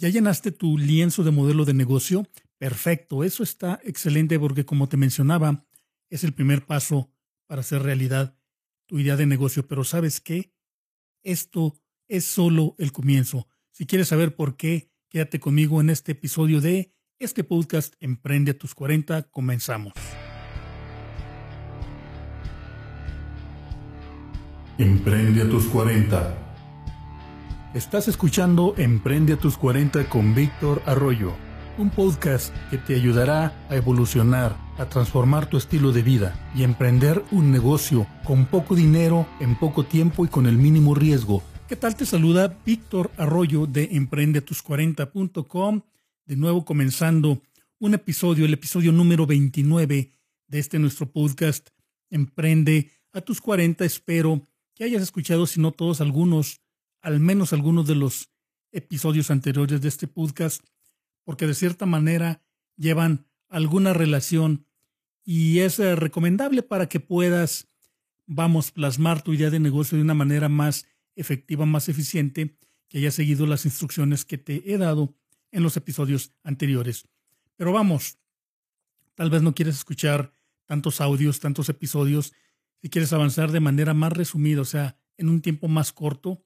¿Ya llenaste tu lienzo de modelo de negocio? Perfecto, eso está excelente porque como te mencionaba, es el primer paso para hacer realidad tu idea de negocio. Pero sabes qué? Esto es solo el comienzo. Si quieres saber por qué, quédate conmigo en este episodio de este podcast Emprende a tus 40. Comenzamos. Emprende a tus 40 Estás escuchando Emprende a tus 40 con Víctor Arroyo, un podcast que te ayudará a evolucionar, a transformar tu estilo de vida y emprender un negocio con poco dinero, en poco tiempo y con el mínimo riesgo. ¿Qué tal? Te saluda Víctor Arroyo de emprendeatus40.com, de nuevo comenzando un episodio, el episodio número 29 de este nuestro podcast Emprende a tus 40. Espero que hayas escuchado, si no todos, algunos al menos algunos de los episodios anteriores de este podcast, porque de cierta manera llevan alguna relación y es eh, recomendable para que puedas, vamos, plasmar tu idea de negocio de una manera más efectiva, más eficiente, que hayas seguido las instrucciones que te he dado en los episodios anteriores. Pero vamos, tal vez no quieres escuchar tantos audios, tantos episodios, si quieres avanzar de manera más resumida, o sea, en un tiempo más corto,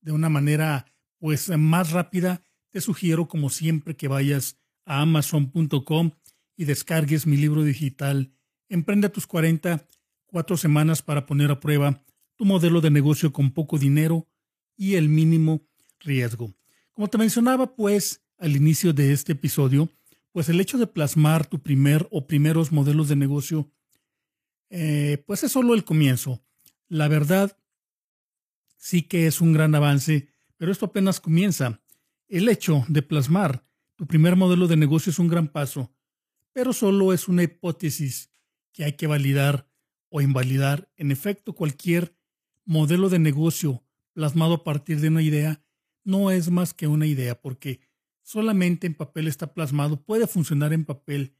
de una manera pues más rápida, te sugiero como siempre que vayas a amazon.com y descargues mi libro digital Emprende tus 40, cuatro semanas para poner a prueba tu modelo de negocio con poco dinero y el mínimo riesgo. Como te mencionaba pues al inicio de este episodio, pues el hecho de plasmar tu primer o primeros modelos de negocio, eh, pues es solo el comienzo. La verdad sí que es un gran avance, pero esto apenas comienza. El hecho de plasmar tu primer modelo de negocio es un gran paso, pero solo es una hipótesis que hay que validar o invalidar. En efecto, cualquier modelo de negocio plasmado a partir de una idea no es más que una idea, porque solamente en papel está plasmado, puede funcionar en papel,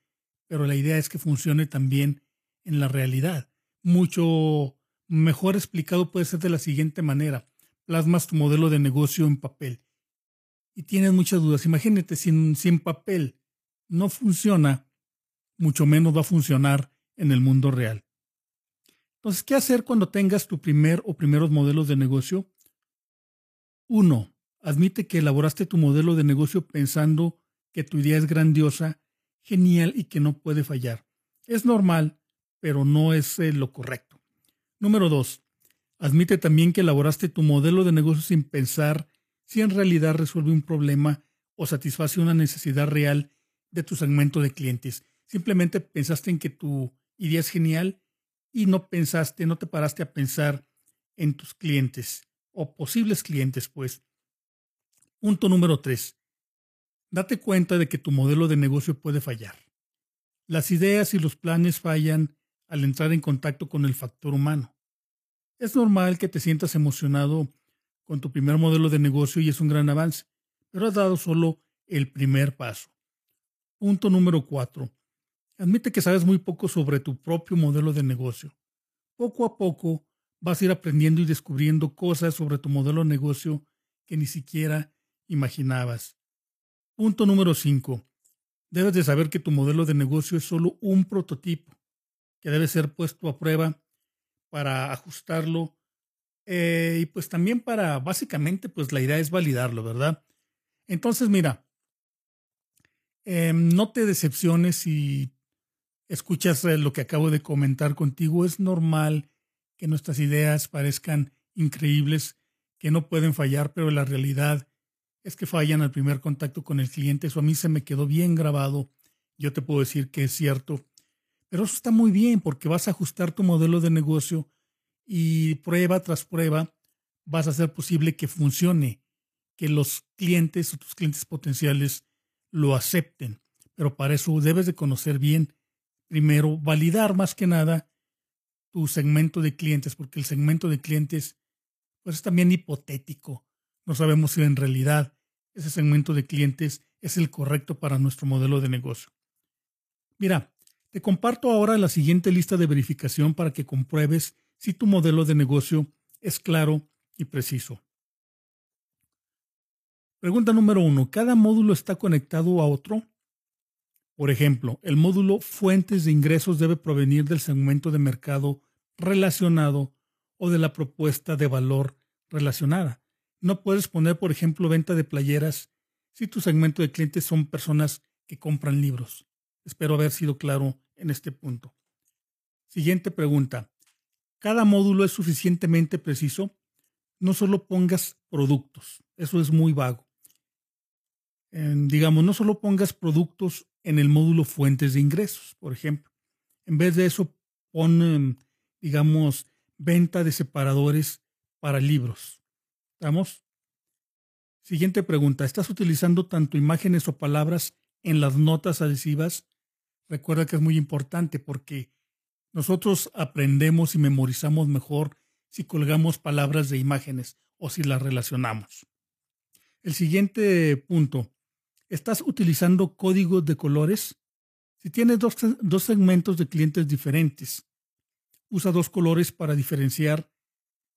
pero la idea es que funcione también en la realidad. Mucho Mejor explicado puede ser de la siguiente manera. Plasmas tu modelo de negocio en papel y tienes muchas dudas. Imagínate, si, en papel no funciona, mucho menos va a funcionar en el mundo real. Entonces, ¿qué hacer cuando tengas tu primer o primeros modelos de negocio? Uno, admite que elaboraste tu modelo de negocio pensando que tu idea es grandiosa, genial y que no puede fallar. Es normal, pero no es eh, lo correcto. Número dos, admite también que elaboraste tu modelo de negocio sin pensar si en realidad resuelve un problema o satisface una necesidad real de tu segmento de clientes. Simplemente pensaste en que tu idea es genial y no pensaste, no te paraste a pensar en tus clientes o posibles clientes, pues. Punto número tres. Date cuenta de que tu modelo de negocio puede fallar. Las ideas y los planes fallan al entrar en contacto con el factor humano. Es normal que te sientas emocionado con tu primer modelo de negocio y es un gran avance, pero has dado solo el primer paso. Punto número cuatro. Admite que sabes muy poco sobre tu propio modelo de negocio. Poco a poco vas a ir aprendiendo y descubriendo cosas sobre tu modelo de negocio que ni siquiera imaginabas. Punto número cinco. Debes de saber que tu modelo de negocio es solo un prototipo que debe ser puesto a prueba para ajustarlo eh, y pues también para, básicamente, pues la idea es validarlo, ¿verdad? Entonces, mira, em, no te decepciones si escuchas eh, lo que acabo de comentar contigo. Es normal que nuestras ideas parezcan increíbles, que no pueden fallar, pero la realidad es que fallan al primer contacto con el cliente. Eso a mí se me quedó bien grabado. Yo te puedo decir que es cierto. Pero eso está muy bien porque vas a ajustar tu modelo de negocio y prueba tras prueba vas a hacer posible que funcione, que los clientes o tus clientes potenciales lo acepten. Pero para eso debes de conocer bien, primero, validar más que nada tu segmento de clientes, porque el segmento de clientes pues es también hipotético. No sabemos si en realidad ese segmento de clientes es el correcto para nuestro modelo de negocio. Mira, te comparto ahora la siguiente lista de verificación para que compruebes si tu modelo de negocio es claro y preciso. Pregunta número uno. ¿Cada módulo está conectado a otro? Por ejemplo, el módulo fuentes de ingresos debe provenir del segmento de mercado relacionado o de la propuesta de valor relacionada. No puedes poner, por ejemplo, venta de playeras si tu segmento de clientes son personas que compran libros. Espero haber sido claro en este punto. Siguiente pregunta. ¿Cada módulo es suficientemente preciso? No solo pongas productos, eso es muy vago. digamos, no solo pongas productos en el módulo fuentes de ingresos, por ejemplo. En vez de eso, pon, em, digamos, venta de separadores para libros. ¿Estamos? Siguiente pregunta. ¿Estás utilizando tanto imágenes o palabras en las notas adhesivas? Recuerda que es muy importante porque nosotros aprendemos y memorizamos mejor si colgamos palabras de imágenes o si las relacionamos. El siguiente punto. ¿Estás utilizando códigos de colores? Si tienes dos, dos segmentos de clientes diferentes, usa dos colores para diferenciar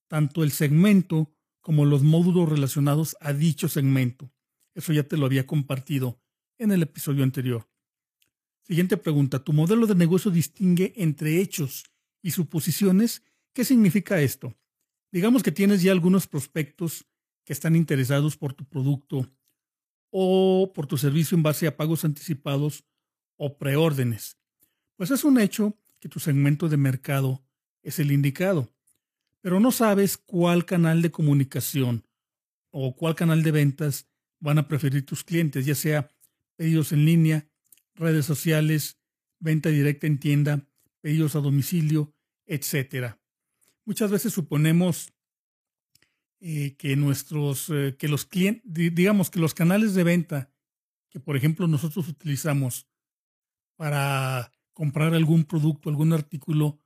tanto el segmento como los módulos relacionados a dicho segmento. Eso ya te lo había compartido en el episodio anterior. Siguiente pregunta. ¿Tu modelo de negocio distingue entre hechos y suposiciones? ¿Qué significa esto? Digamos que tienes ya algunos prospectos que están interesados por tu producto o por tu servicio en base a pagos anticipados o preórdenes. Pues es un hecho que tu segmento de mercado es el indicado pero no sabes cuál canal de comunicación o cuál canal de ventas van a preferir tus clientes, ya sea pedidos en línea, redes sociales, venta directa en tienda, pedidos a domicilio, etc. Muchas veces suponemos eh, que nuestros, eh, que los clientes, digamos que los canales de venta que por ejemplo nosotros utilizamos para comprar algún producto, algún artículo,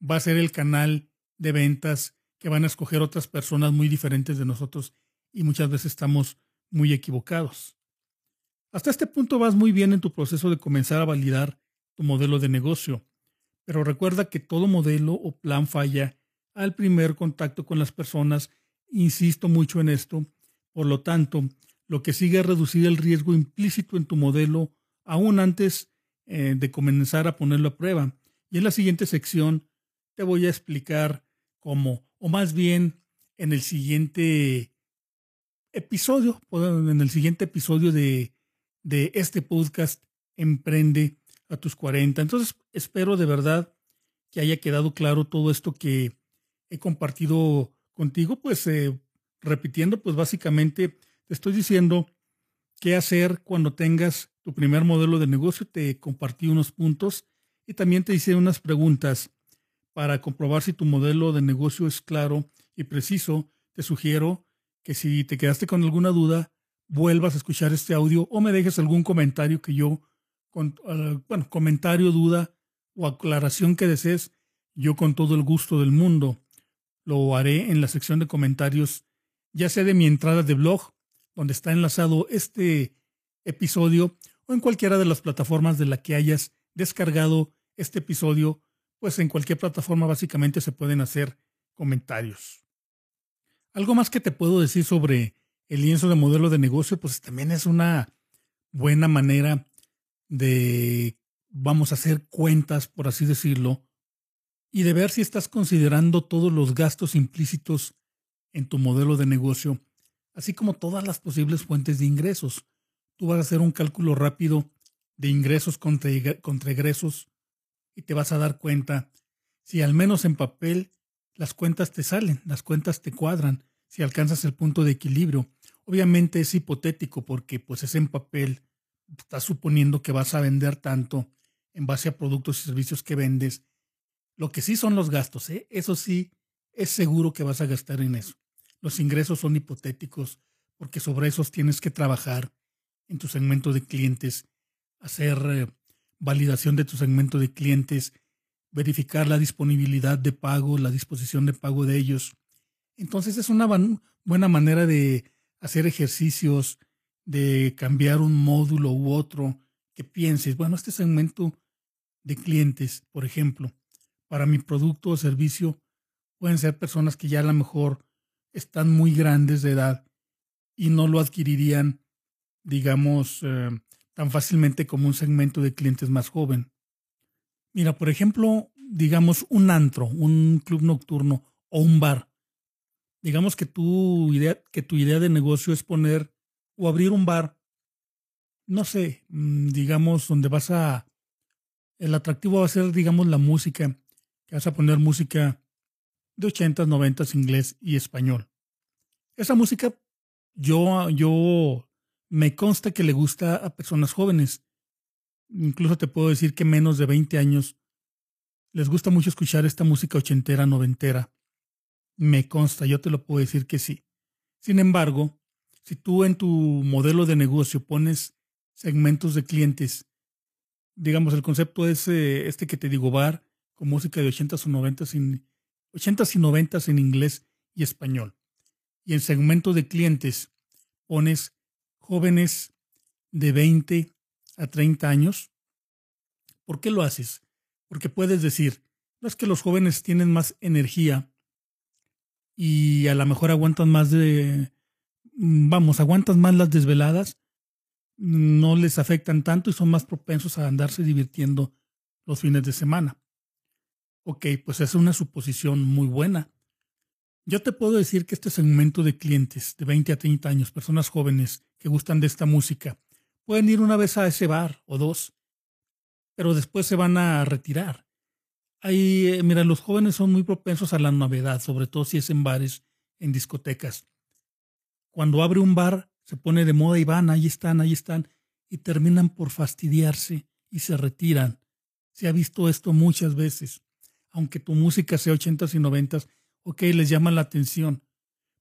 va a ser el canal de ventas que van a escoger otras personas muy diferentes de nosotros y muchas veces estamos muy equivocados. Hasta este punto vas muy bien en tu proceso de comenzar a validar tu modelo de negocio, pero recuerda que todo modelo o plan falla al primer contacto con las personas. Insisto mucho en esto. Por lo tanto, lo que sigue es reducir el riesgo implícito en tu modelo aún antes eh, de comenzar a ponerlo a prueba. Y en la siguiente sección te voy a explicar como, o más bien en el siguiente episodio, en el siguiente episodio de, de este podcast, Emprende a tus 40. Entonces, espero de verdad que haya quedado claro todo esto que he compartido contigo, pues eh, repitiendo, pues básicamente te estoy diciendo qué hacer cuando tengas tu primer modelo de negocio, te compartí unos puntos y también te hice unas preguntas para comprobar si tu modelo de negocio es claro y preciso, te sugiero que si te quedaste con alguna duda, vuelvas a escuchar este audio o me dejes algún comentario que yo, con, bueno, comentario, duda o aclaración que desees, yo con todo el gusto del mundo lo haré en la sección de comentarios, ya sea de mi entrada de blog, donde está enlazado este episodio, o en cualquiera de las plataformas de la que hayas descargado este episodio pues en cualquier plataforma básicamente se pueden hacer comentarios. Algo más que te puedo decir sobre el lienzo de modelo de negocio, pues también es una buena manera de, vamos a hacer cuentas, por así decirlo, y de ver si estás considerando todos los gastos implícitos en tu modelo de negocio, así como todas las posibles fuentes de ingresos. Tú vas a hacer un cálculo rápido de ingresos contra, contra egresos y te vas a dar cuenta si al menos en papel las cuentas te salen, las cuentas te cuadran, si alcanzas el punto de equilibrio. Obviamente es hipotético porque pues es en papel, estás suponiendo que vas a vender tanto en base a productos y servicios que vendes. Lo que sí son los gastos, ¿eh? eso sí, es seguro que vas a gastar en eso. Los ingresos son hipotéticos porque sobre esos tienes que trabajar en tu segmento de clientes, hacer eh, validación de tu segmento de clientes, verificar la disponibilidad de pago, la disposición de pago de ellos. Entonces es una buena manera de hacer ejercicios, de cambiar un módulo u otro, que pienses, bueno, este segmento de clientes, por ejemplo, para mi producto o servicio, pueden ser personas que ya a lo mejor están muy grandes de edad y no lo adquirirían, digamos, eh, tan fácilmente como un segmento de clientes más joven. Mira, por ejemplo, digamos un antro, un club nocturno o un bar. Digamos que tu idea, que tu idea de negocio es poner o abrir un bar, no sé, mm, digamos, donde vas a, el atractivo va a ser, digamos, la música, que vas a poner música de 80s, 90s, inglés y español. Esa música, yo, yo me consta que le gusta a personas jóvenes. Incluso te puedo decir que menos de 20 años les gusta mucho escuchar esta música ochentera, noventera. Me consta, yo te lo puedo decir que sí. Sin embargo, si tú en tu modelo de negocio pones segmentos de clientes, digamos, el concepto es eh, este que te digo, bar, con música de 80s o 90s, en, 80s y 90s en inglés y español. Y en segmento de clientes pones jóvenes de 20 a 30 años. ¿Por qué lo haces? Porque puedes decir, no es que los jóvenes tienen más energía y a lo mejor aguantan más de, vamos, aguantan más las desveladas, no les afectan tanto y son más propensos a andarse divirtiendo los fines de semana. Ok, pues es una suposición muy buena. Yo te puedo decir que este segmento de clientes de 20 a 30 años, personas jóvenes que gustan de esta música, pueden ir una vez a ese bar o dos, pero después se van a retirar. Ahí, eh, mira, los jóvenes son muy propensos a la novedad, sobre todo si es en bares, en discotecas. Cuando abre un bar, se pone de moda y van, ahí están, ahí están, y terminan por fastidiarse y se retiran. Se ha visto esto muchas veces. Aunque tu música sea ochentas y noventas, ok, les llama la atención,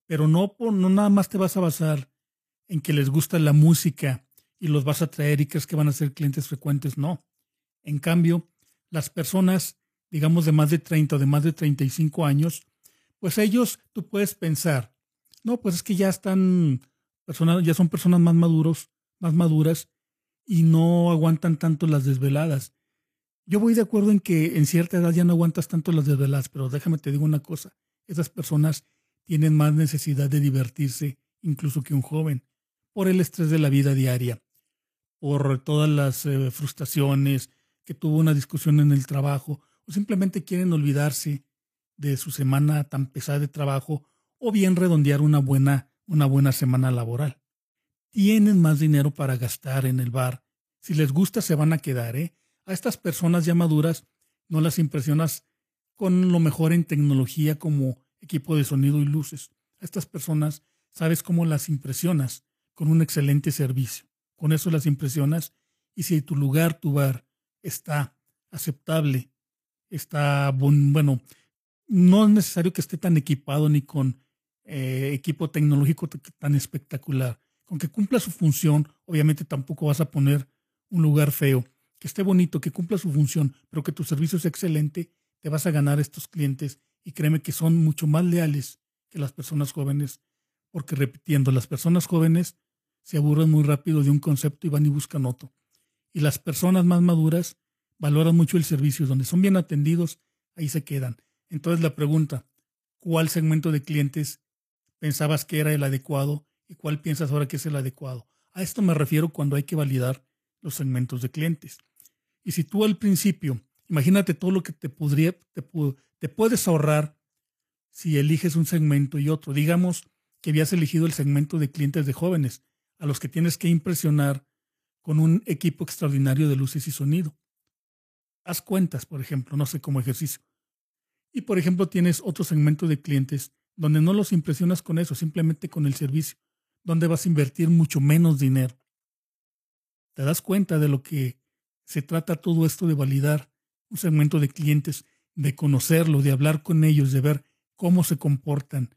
pero no, no nada más te vas a basar en que les gusta la música y los vas a traer y crees que van a ser clientes frecuentes, no. En cambio, las personas, digamos, de más de 30 o de más de 35 años, pues ellos, tú puedes pensar, no, pues es que ya están, personas, ya son personas más maduros, más maduras y no aguantan tanto las desveladas. Yo voy de acuerdo en que en cierta edad ya no aguantas tanto las desveladas, pero déjame te digo una cosa, esas personas tienen más necesidad de divertirse incluso que un joven, por el estrés de la vida diaria, por todas las eh, frustraciones, que tuvo una discusión en el trabajo, simplemente quieren olvidarse de su semana tan pesada de trabajo, o bien redondear una buena, una buena semana laboral. Tienen más dinero para gastar en el bar. Si les gusta, se van a quedar, ¿eh? A estas personas ya maduras no las impresionas con lo mejor en tecnología como equipo de sonido y luces. A estas personas sabes cómo las impresionas con un excelente servicio. Con eso las impresionas y si tu lugar, tu bar está aceptable, está bueno, no es necesario que esté tan equipado ni con eh, equipo tecnológico tan espectacular. Con que cumpla su función, obviamente tampoco vas a poner un lugar feo. Que esté bonito, que cumpla su función, pero que tu servicio es excelente te vas a ganar estos clientes y créeme que son mucho más leales que las personas jóvenes, porque repitiendo, las personas jóvenes se aburren muy rápido de un concepto y van y buscan otro. Y las personas más maduras valoran mucho el servicio, donde son bien atendidos, ahí se quedan. Entonces la pregunta, ¿cuál segmento de clientes pensabas que era el adecuado y cuál piensas ahora que es el adecuado? A esto me refiero cuando hay que validar los segmentos de clientes. Y si tú al principio Imagínate todo lo que te podría, te, puedes ahorrar si eliges un segmento y otro. Digamos que habías elegido el segmento de clientes de jóvenes, a los que tienes que impresionar con un equipo extraordinario de luces y sonido. Haz cuentas, por ejemplo, no sé, como ejercicio. Y por ejemplo, tienes otro segmento de clientes donde no los impresionas con eso, simplemente con el servicio, donde vas a invertir mucho menos dinero. Te das cuenta de lo que se trata todo esto de validar un segmento de clientes, de conocerlo, de hablar con ellos, de ver cómo se comportan.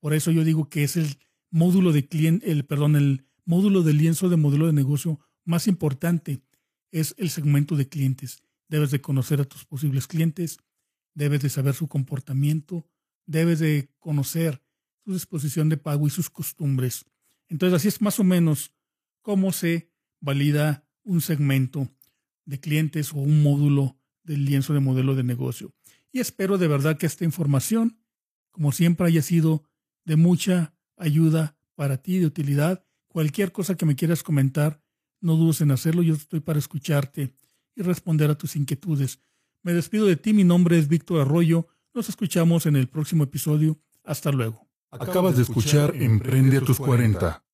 Por eso yo digo que es el módulo de cliente, el, perdón, el módulo de lienzo de modelo de negocio más importante es el segmento de clientes. Debes de conocer a tus posibles clientes, debes de saber su comportamiento, debes de conocer su disposición de pago y sus costumbres. Entonces así es más o menos cómo se valida un segmento de clientes o un módulo del lienzo de modelo de negocio. Y espero de verdad que esta información, como siempre, haya sido de mucha ayuda para ti de utilidad. Cualquier cosa que me quieras comentar, no dudes en hacerlo. Yo estoy para escucharte y responder a tus inquietudes. Me despido de ti. Mi nombre es Víctor Arroyo. Nos escuchamos en el próximo episodio. Hasta luego. Acabas de escuchar Emprende a tus 40